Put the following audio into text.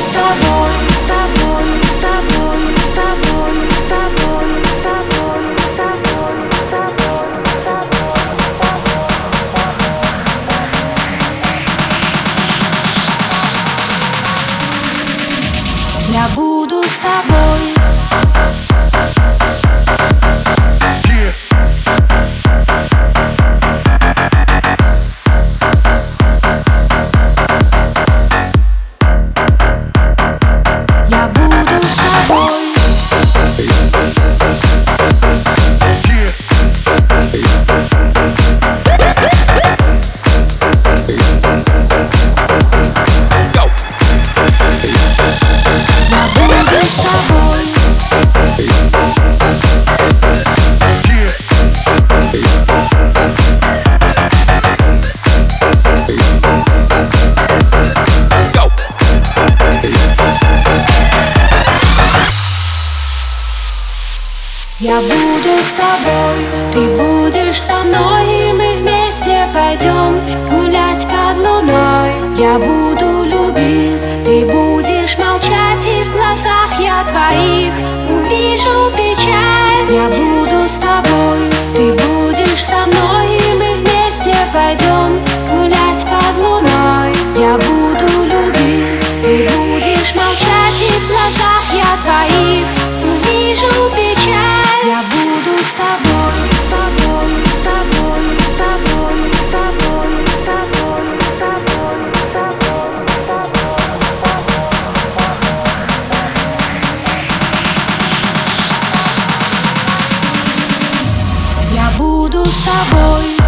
с тобой, Я буду с тобой, ты будешь со мной, и мы вместе пойдем гулять под луной. Я буду любить, ты будешь молчать, и в глазах я твоих увижу печаль. Я буду с тобой, ты будешь со мной, и мы вместе пойдем гулять под луной. Я буду любить, ты будешь молчать, и в глазах я твоих tudo os sabores.